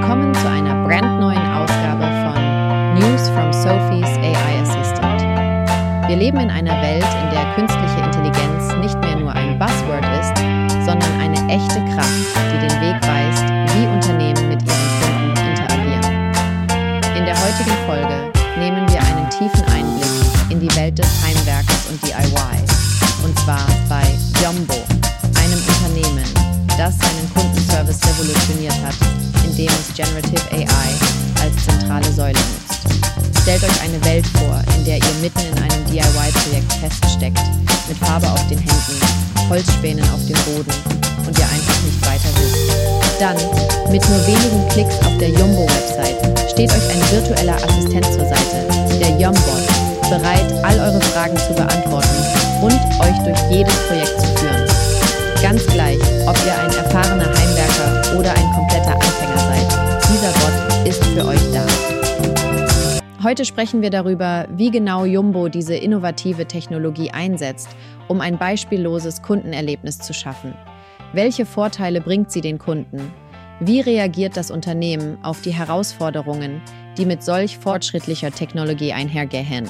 Willkommen zu einer brandneuen Ausgabe von News from Sophie's AI Assistant. Wir leben in einer Welt, in der künstliche Intelligenz nicht mehr nur ein Buzzword ist, sondern eine echte Kraft, die den Weg weist, wie Unternehmen mit ihren Kunden interagieren. In der heutigen Folge nehmen wir einen tiefen Einblick in die Welt des Heimwerkers und DIY. Generative AI als zentrale Säule nutzt. Stellt euch eine Welt vor, in der ihr mitten in einem DIY-Projekt feststeckt, mit Farbe auf den Händen, Holzspänen auf dem Boden und ihr einfach nicht weiter wisst. Dann, mit nur wenigen Klicks auf der Jumbo-Website, steht euch ein virtueller Assistent zur Seite, der Yumbot, bereit, all eure Fragen zu beantworten und euch durch jedes Projekt zu führen. Ganz gleich, ob ihr ein erfahrener Heimwerker oder ein kompletter Anfänger seid, dieser Bot ist für euch da. Heute sprechen wir darüber, wie genau Jumbo diese innovative Technologie einsetzt, um ein beispielloses Kundenerlebnis zu schaffen. Welche Vorteile bringt sie den Kunden? Wie reagiert das Unternehmen auf die Herausforderungen, die mit solch fortschrittlicher Technologie einhergehen?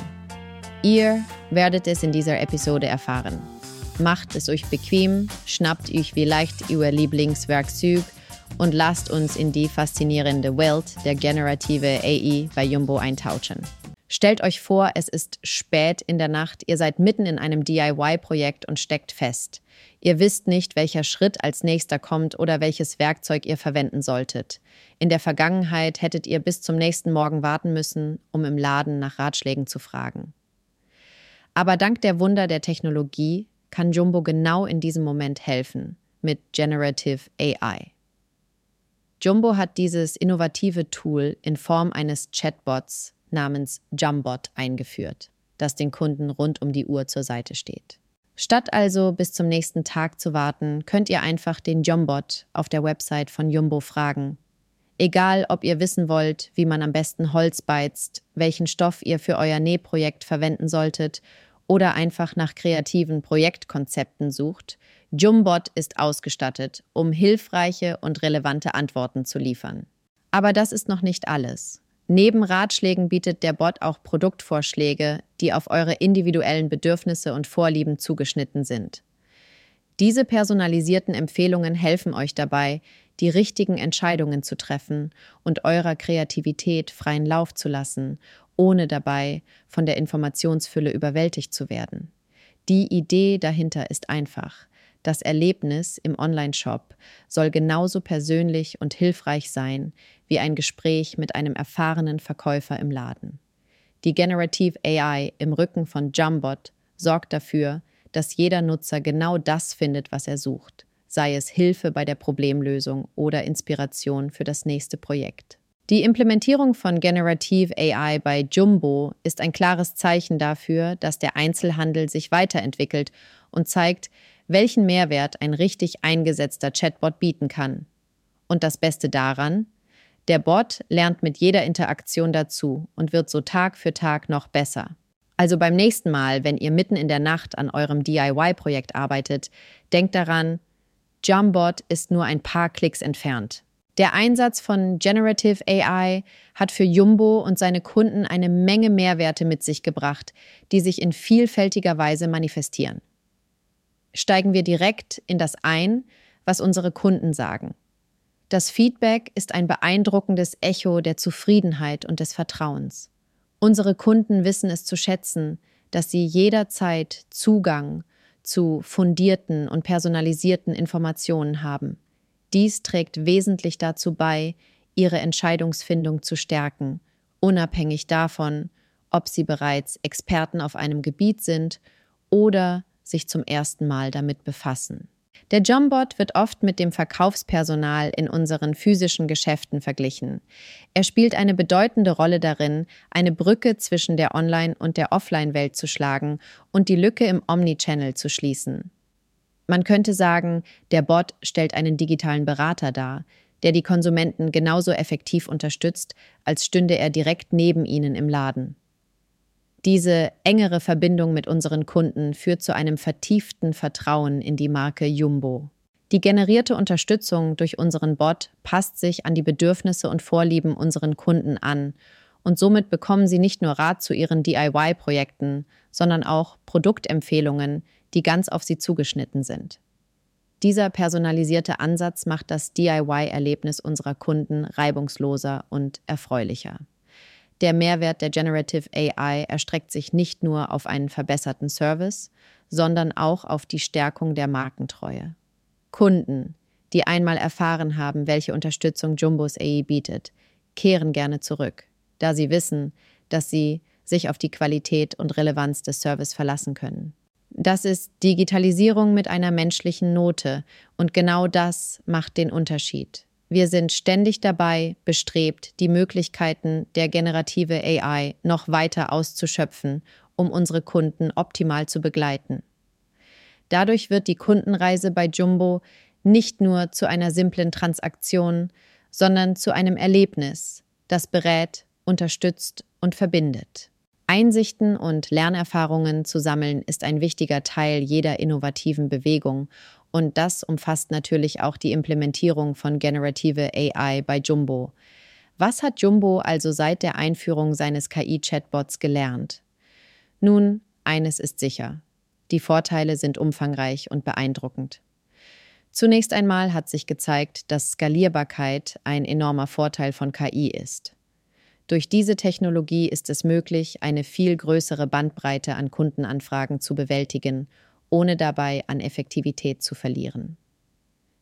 Ihr werdet es in dieser Episode erfahren. Macht es euch bequem, schnappt euch vielleicht euer Lieblingswerkzeug und lasst uns in die faszinierende Welt der generative AI bei Jumbo eintauchen. Stellt euch vor, es ist spät in der Nacht, ihr seid mitten in einem DIY-Projekt und steckt fest. Ihr wisst nicht, welcher Schritt als nächster kommt oder welches Werkzeug ihr verwenden solltet. In der Vergangenheit hättet ihr bis zum nächsten Morgen warten müssen, um im Laden nach Ratschlägen zu fragen. Aber dank der Wunder der Technologie kann Jumbo genau in diesem Moment helfen mit Generative AI. Jumbo hat dieses innovative Tool in Form eines Chatbots namens Jumbot eingeführt, das den Kunden rund um die Uhr zur Seite steht. Statt also bis zum nächsten Tag zu warten, könnt ihr einfach den Jumbot auf der Website von Jumbo fragen. Egal, ob ihr wissen wollt, wie man am besten Holz beizt, welchen Stoff ihr für euer Nähprojekt verwenden solltet oder einfach nach kreativen Projektkonzepten sucht, Jumbot ist ausgestattet, um hilfreiche und relevante Antworten zu liefern. Aber das ist noch nicht alles. Neben Ratschlägen bietet der Bot auch Produktvorschläge, die auf eure individuellen Bedürfnisse und Vorlieben zugeschnitten sind. Diese personalisierten Empfehlungen helfen euch dabei, die richtigen Entscheidungen zu treffen und eurer Kreativität freien Lauf zu lassen ohne dabei von der Informationsfülle überwältigt zu werden. Die Idee dahinter ist einfach. Das Erlebnis im Online-Shop soll genauso persönlich und hilfreich sein wie ein Gespräch mit einem erfahrenen Verkäufer im Laden. Die Generative AI im Rücken von Jumbot sorgt dafür, dass jeder Nutzer genau das findet, was er sucht, sei es Hilfe bei der Problemlösung oder Inspiration für das nächste Projekt. Die Implementierung von Generative AI bei Jumbo ist ein klares Zeichen dafür, dass der Einzelhandel sich weiterentwickelt und zeigt, welchen Mehrwert ein richtig eingesetzter Chatbot bieten kann. Und das Beste daran, der Bot lernt mit jeder Interaktion dazu und wird so Tag für Tag noch besser. Also beim nächsten Mal, wenn ihr mitten in der Nacht an eurem DIY-Projekt arbeitet, denkt daran, Jumbot ist nur ein paar Klicks entfernt. Der Einsatz von Generative AI hat für Jumbo und seine Kunden eine Menge Mehrwerte mit sich gebracht, die sich in vielfältiger Weise manifestieren. Steigen wir direkt in das ein, was unsere Kunden sagen. Das Feedback ist ein beeindruckendes Echo der Zufriedenheit und des Vertrauens. Unsere Kunden wissen es zu schätzen, dass sie jederzeit Zugang zu fundierten und personalisierten Informationen haben dies trägt wesentlich dazu bei, ihre Entscheidungsfindung zu stärken, unabhängig davon, ob sie bereits Experten auf einem Gebiet sind oder sich zum ersten Mal damit befassen. Der Jumbot wird oft mit dem Verkaufspersonal in unseren physischen Geschäften verglichen. Er spielt eine bedeutende Rolle darin, eine Brücke zwischen der Online- und der Offline-Welt zu schlagen und die Lücke im Omnichannel zu schließen. Man könnte sagen, der Bot stellt einen digitalen Berater dar, der die Konsumenten genauso effektiv unterstützt, als stünde er direkt neben ihnen im Laden. Diese engere Verbindung mit unseren Kunden führt zu einem vertieften Vertrauen in die Marke Jumbo. Die generierte Unterstützung durch unseren Bot passt sich an die Bedürfnisse und Vorlieben unseren Kunden an und somit bekommen sie nicht nur Rat zu ihren DIY-Projekten, sondern auch Produktempfehlungen, die ganz auf sie zugeschnitten sind. Dieser personalisierte Ansatz macht das DIY-Erlebnis unserer Kunden reibungsloser und erfreulicher. Der Mehrwert der Generative AI erstreckt sich nicht nur auf einen verbesserten Service, sondern auch auf die Stärkung der Markentreue. Kunden, die einmal erfahren haben, welche Unterstützung Jumbos AI bietet, kehren gerne zurück, da sie wissen, dass sie sich auf die Qualität und Relevanz des Service verlassen können. Das ist Digitalisierung mit einer menschlichen Note und genau das macht den Unterschied. Wir sind ständig dabei bestrebt, die Möglichkeiten der generative AI noch weiter auszuschöpfen, um unsere Kunden optimal zu begleiten. Dadurch wird die Kundenreise bei Jumbo nicht nur zu einer simplen Transaktion, sondern zu einem Erlebnis, das berät, unterstützt und verbindet. Einsichten und Lernerfahrungen zu sammeln ist ein wichtiger Teil jeder innovativen Bewegung und das umfasst natürlich auch die Implementierung von generative AI bei Jumbo. Was hat Jumbo also seit der Einführung seines KI-Chatbots gelernt? Nun, eines ist sicher. Die Vorteile sind umfangreich und beeindruckend. Zunächst einmal hat sich gezeigt, dass Skalierbarkeit ein enormer Vorteil von KI ist. Durch diese Technologie ist es möglich, eine viel größere Bandbreite an Kundenanfragen zu bewältigen, ohne dabei an Effektivität zu verlieren.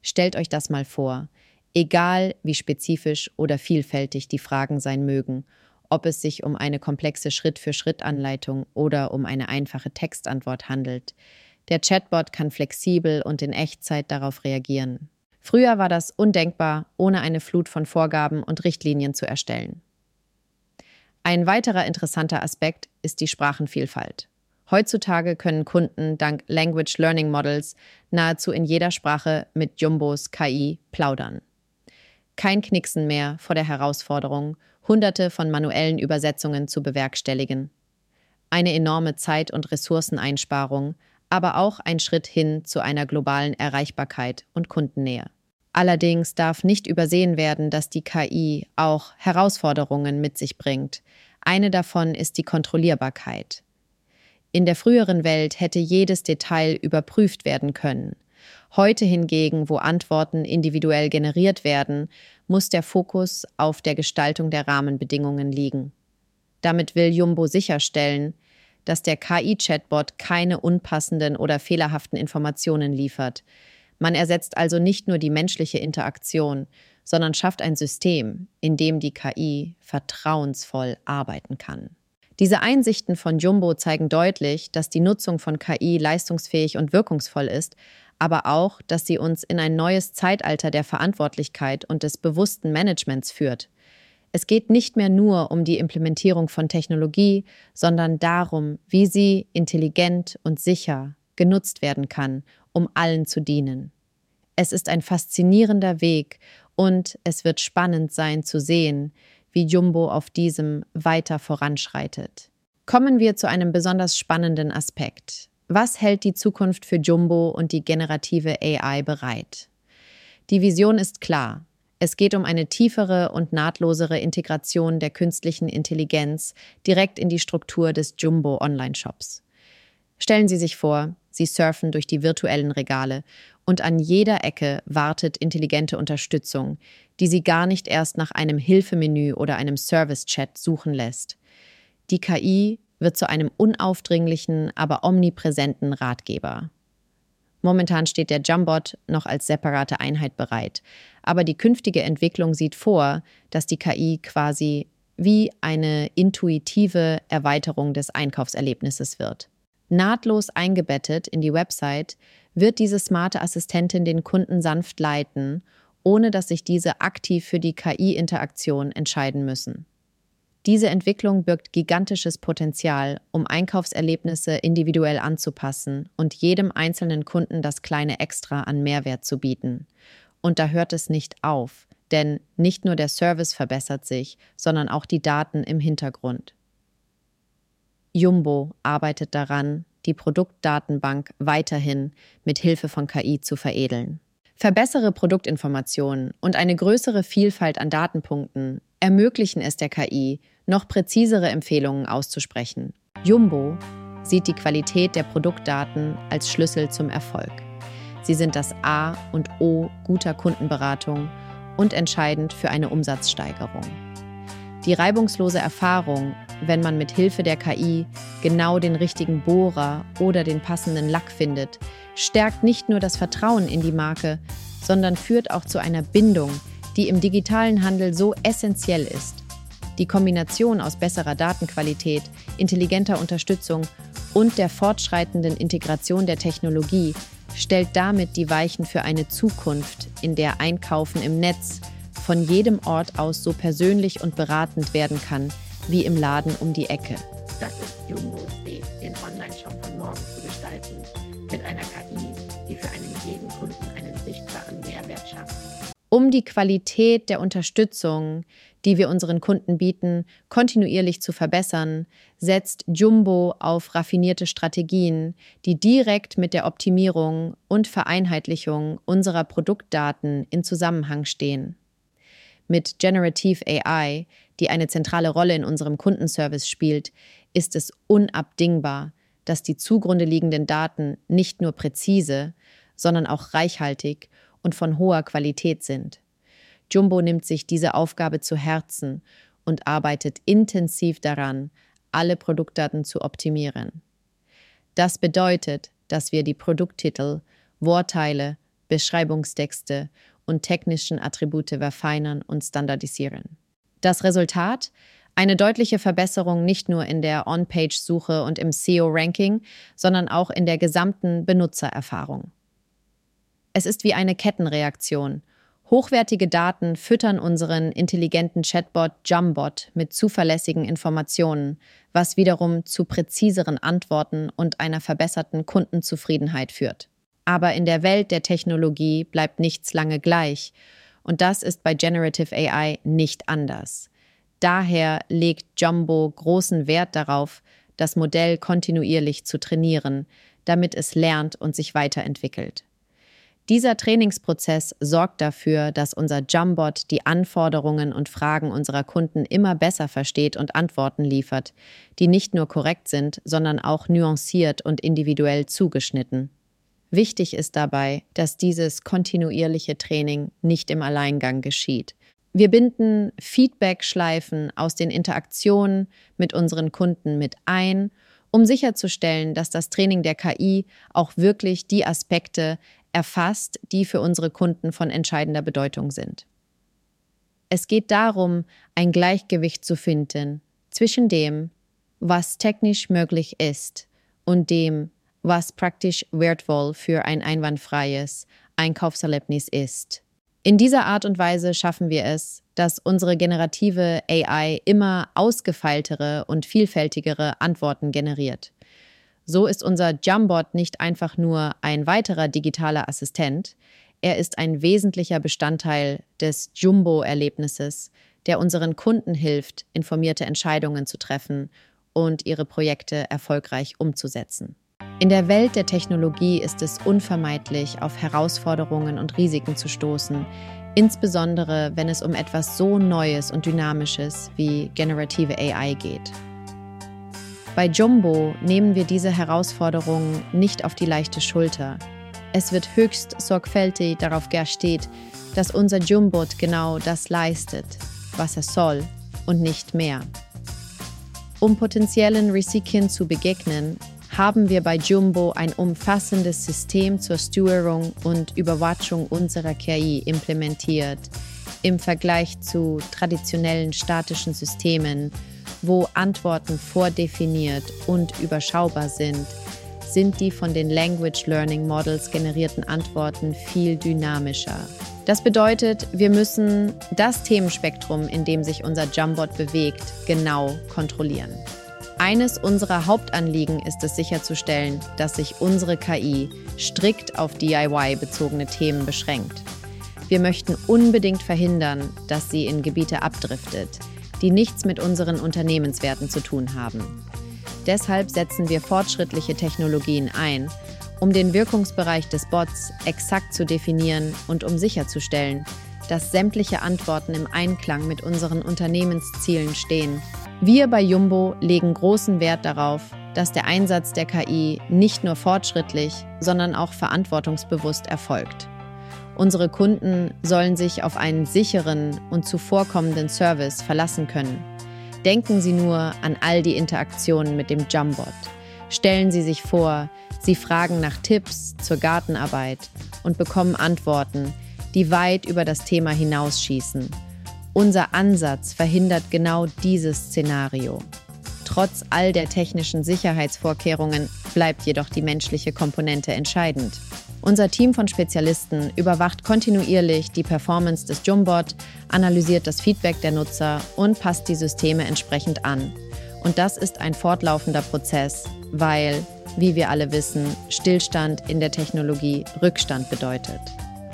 Stellt euch das mal vor, egal wie spezifisch oder vielfältig die Fragen sein mögen ob es sich um eine komplexe Schritt-für-Schritt-Anleitung oder um eine einfache Textantwort handelt. Der Chatbot kann flexibel und in Echtzeit darauf reagieren. Früher war das undenkbar, ohne eine Flut von Vorgaben und Richtlinien zu erstellen. Ein weiterer interessanter Aspekt ist die Sprachenvielfalt. Heutzutage können Kunden dank Language Learning Models nahezu in jeder Sprache mit Jumbos KI plaudern. Kein Knicksen mehr vor der Herausforderung, Hunderte von manuellen Übersetzungen zu bewerkstelligen. Eine enorme Zeit- und Ressourceneinsparung, aber auch ein Schritt hin zu einer globalen Erreichbarkeit und Kundennähe. Allerdings darf nicht übersehen werden, dass die KI auch Herausforderungen mit sich bringt. Eine davon ist die Kontrollierbarkeit. In der früheren Welt hätte jedes Detail überprüft werden können. Heute hingegen, wo Antworten individuell generiert werden, muss der Fokus auf der Gestaltung der Rahmenbedingungen liegen. Damit will Jumbo sicherstellen, dass der KI-Chatbot keine unpassenden oder fehlerhaften Informationen liefert. Man ersetzt also nicht nur die menschliche Interaktion, sondern schafft ein System, in dem die KI vertrauensvoll arbeiten kann. Diese Einsichten von Jumbo zeigen deutlich, dass die Nutzung von KI leistungsfähig und wirkungsvoll ist, aber auch, dass sie uns in ein neues Zeitalter der Verantwortlichkeit und des bewussten Managements führt. Es geht nicht mehr nur um die Implementierung von Technologie, sondern darum, wie sie intelligent und sicher genutzt werden kann, um allen zu dienen. Es ist ein faszinierender Weg und es wird spannend sein zu sehen, wie Jumbo auf diesem weiter voranschreitet. Kommen wir zu einem besonders spannenden Aspekt. Was hält die Zukunft für Jumbo und die generative AI bereit? Die Vision ist klar. Es geht um eine tiefere und nahtlosere Integration der künstlichen Intelligenz direkt in die Struktur des Jumbo Online-Shops. Stellen Sie sich vor, Sie surfen durch die virtuellen Regale und an jeder Ecke wartet intelligente Unterstützung, die Sie gar nicht erst nach einem Hilfemenü oder einem Service-Chat suchen lässt. Die KI wird zu einem unaufdringlichen, aber omnipräsenten Ratgeber. Momentan steht der Jumbot noch als separate Einheit bereit, aber die künftige Entwicklung sieht vor, dass die KI quasi wie eine intuitive Erweiterung des Einkaufserlebnisses wird. Nahtlos eingebettet in die Website wird diese smarte Assistentin den Kunden sanft leiten, ohne dass sich diese aktiv für die KI-Interaktion entscheiden müssen. Diese Entwicklung birgt gigantisches Potenzial, um Einkaufserlebnisse individuell anzupassen und jedem einzelnen Kunden das kleine Extra an Mehrwert zu bieten. Und da hört es nicht auf, denn nicht nur der Service verbessert sich, sondern auch die Daten im Hintergrund. Jumbo arbeitet daran, die Produktdatenbank weiterhin mit Hilfe von KI zu veredeln. Verbessere Produktinformationen und eine größere Vielfalt an Datenpunkten ermöglichen es der KI, noch präzisere Empfehlungen auszusprechen. Jumbo sieht die Qualität der Produktdaten als Schlüssel zum Erfolg. Sie sind das A und O guter Kundenberatung und entscheidend für eine Umsatzsteigerung. Die reibungslose Erfahrung, wenn man mit Hilfe der KI genau den richtigen Bohrer oder den passenden Lack findet, stärkt nicht nur das Vertrauen in die Marke, sondern führt auch zu einer Bindung, die im digitalen Handel so essentiell ist. Die Kombination aus besserer Datenqualität, intelligenter Unterstützung und der fortschreitenden Integration der Technologie stellt damit die Weichen für eine Zukunft, in der Einkaufen im Netz von jedem Ort aus so persönlich und beratend werden kann wie im Laden um die Ecke. Das ist Jumbos Weg, den Online-Shop von morgen zu gestalten, mit einer KI, die für einen jeden Kunden einen sichtbaren Mehrwert schafft. Um die Qualität der Unterstützung, die wir unseren Kunden bieten, kontinuierlich zu verbessern, setzt Jumbo auf raffinierte Strategien, die direkt mit der Optimierung und Vereinheitlichung unserer Produktdaten in Zusammenhang stehen. Mit Generative AI, die eine zentrale Rolle in unserem Kundenservice spielt, ist es unabdingbar, dass die zugrunde liegenden Daten nicht nur präzise, sondern auch reichhaltig und von hoher Qualität sind. Jumbo nimmt sich diese Aufgabe zu Herzen und arbeitet intensiv daran, alle Produktdaten zu optimieren. Das bedeutet, dass wir die Produkttitel, Wortteile, Beschreibungstexte und technischen Attribute verfeinern und standardisieren. Das Resultat? Eine deutliche Verbesserung nicht nur in der On-Page-Suche und im SEO-Ranking, sondern auch in der gesamten Benutzererfahrung. Es ist wie eine Kettenreaktion. Hochwertige Daten füttern unseren intelligenten Chatbot Jumbot mit zuverlässigen Informationen, was wiederum zu präziseren Antworten und einer verbesserten Kundenzufriedenheit führt. Aber in der Welt der Technologie bleibt nichts lange gleich und das ist bei Generative AI nicht anders. Daher legt Jumbo großen Wert darauf, das Modell kontinuierlich zu trainieren, damit es lernt und sich weiterentwickelt. Dieser Trainingsprozess sorgt dafür, dass unser Jumbot die Anforderungen und Fragen unserer Kunden immer besser versteht und Antworten liefert, die nicht nur korrekt sind, sondern auch nuanciert und individuell zugeschnitten. Wichtig ist dabei, dass dieses kontinuierliche Training nicht im Alleingang geschieht. Wir binden Feedback-Schleifen aus den Interaktionen mit unseren Kunden mit ein, um sicherzustellen, dass das Training der KI auch wirklich die Aspekte erfasst, die für unsere Kunden von entscheidender Bedeutung sind. Es geht darum, ein Gleichgewicht zu finden zwischen dem, was technisch möglich ist und dem, was praktisch wertvoll für ein einwandfreies Einkaufserlebnis ist. In dieser Art und Weise schaffen wir es, dass unsere generative AI immer ausgefeiltere und vielfältigere Antworten generiert. So ist unser Jumbot nicht einfach nur ein weiterer digitaler Assistent, er ist ein wesentlicher Bestandteil des Jumbo-Erlebnisses, der unseren Kunden hilft, informierte Entscheidungen zu treffen und ihre Projekte erfolgreich umzusetzen. In der Welt der Technologie ist es unvermeidlich, auf Herausforderungen und Risiken zu stoßen, insbesondere wenn es um etwas so Neues und Dynamisches wie generative AI geht. Bei Jumbo nehmen wir diese Herausforderungen nicht auf die leichte Schulter. Es wird höchst sorgfältig darauf geachtet, dass unser Jumbot genau das leistet, was er soll und nicht mehr. Um potenziellen Risiken zu begegnen, haben wir bei Jumbo ein umfassendes System zur Steuerung und Überwachung unserer KI implementiert, im Vergleich zu traditionellen statischen Systemen, wo Antworten vordefiniert und überschaubar sind, sind die von den Language Learning Models generierten Antworten viel dynamischer. Das bedeutet, wir müssen das Themenspektrum, in dem sich unser Jumbot bewegt, genau kontrollieren. Eines unserer Hauptanliegen ist es sicherzustellen, dass sich unsere KI strikt auf DIY-bezogene Themen beschränkt. Wir möchten unbedingt verhindern, dass sie in Gebiete abdriftet, die nichts mit unseren Unternehmenswerten zu tun haben. Deshalb setzen wir fortschrittliche Technologien ein um den Wirkungsbereich des Bots exakt zu definieren und um sicherzustellen, dass sämtliche Antworten im Einklang mit unseren Unternehmenszielen stehen. Wir bei Jumbo legen großen Wert darauf, dass der Einsatz der KI nicht nur fortschrittlich, sondern auch verantwortungsbewusst erfolgt. Unsere Kunden sollen sich auf einen sicheren und zuvorkommenden Service verlassen können. Denken Sie nur an all die Interaktionen mit dem Jumbot. Stellen Sie sich vor, Sie fragen nach Tipps zur Gartenarbeit und bekommen Antworten, die weit über das Thema hinausschießen. Unser Ansatz verhindert genau dieses Szenario. Trotz all der technischen Sicherheitsvorkehrungen bleibt jedoch die menschliche Komponente entscheidend. Unser Team von Spezialisten überwacht kontinuierlich die Performance des Jumbot, analysiert das Feedback der Nutzer und passt die Systeme entsprechend an. Und das ist ein fortlaufender Prozess, weil, wie wir alle wissen, Stillstand in der Technologie Rückstand bedeutet.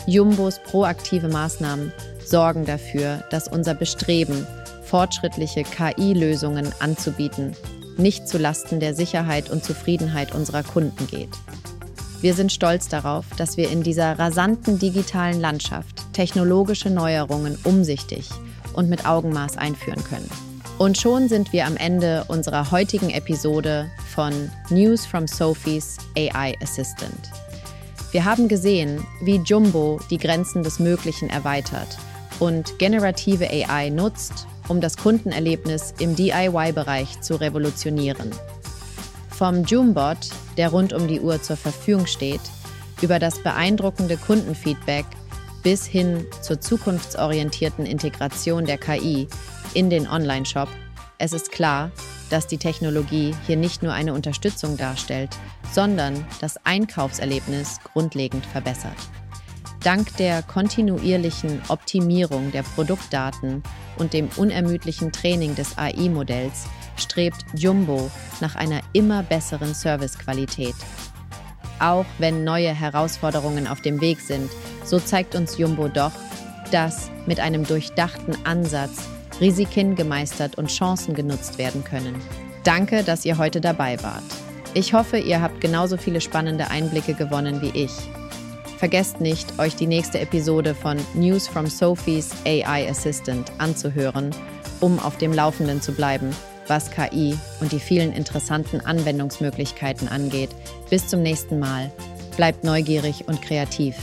Jumbos proaktive Maßnahmen sorgen dafür, dass unser Bestreben, fortschrittliche KI-Lösungen anzubieten, nicht zu Lasten der Sicherheit und Zufriedenheit unserer Kunden geht. Wir sind stolz darauf, dass wir in dieser rasanten digitalen Landschaft technologische Neuerungen umsichtig und mit Augenmaß einführen können. Und schon sind wir am Ende unserer heutigen Episode von News from Sophie's AI Assistant. Wir haben gesehen, wie Jumbo die Grenzen des Möglichen erweitert und generative AI nutzt, um das Kundenerlebnis im DIY-Bereich zu revolutionieren. Vom Joombot, der rund um die Uhr zur Verfügung steht, über das beeindruckende Kundenfeedback bis hin zur zukunftsorientierten Integration der KI in den Online-Shop. Es ist klar, dass die Technologie hier nicht nur eine Unterstützung darstellt, sondern das Einkaufserlebnis grundlegend verbessert. Dank der kontinuierlichen Optimierung der Produktdaten und dem unermüdlichen Training des AI-Modells strebt Jumbo nach einer immer besseren Servicequalität. Auch wenn neue Herausforderungen auf dem Weg sind, so zeigt uns Jumbo doch, dass mit einem durchdachten Ansatz Risiken gemeistert und Chancen genutzt werden können. Danke, dass ihr heute dabei wart. Ich hoffe, ihr habt genauso viele spannende Einblicke gewonnen wie ich. Vergesst nicht, euch die nächste Episode von News from Sophie's AI Assistant anzuhören, um auf dem Laufenden zu bleiben was KI und die vielen interessanten Anwendungsmöglichkeiten angeht. Bis zum nächsten Mal. Bleibt neugierig und kreativ.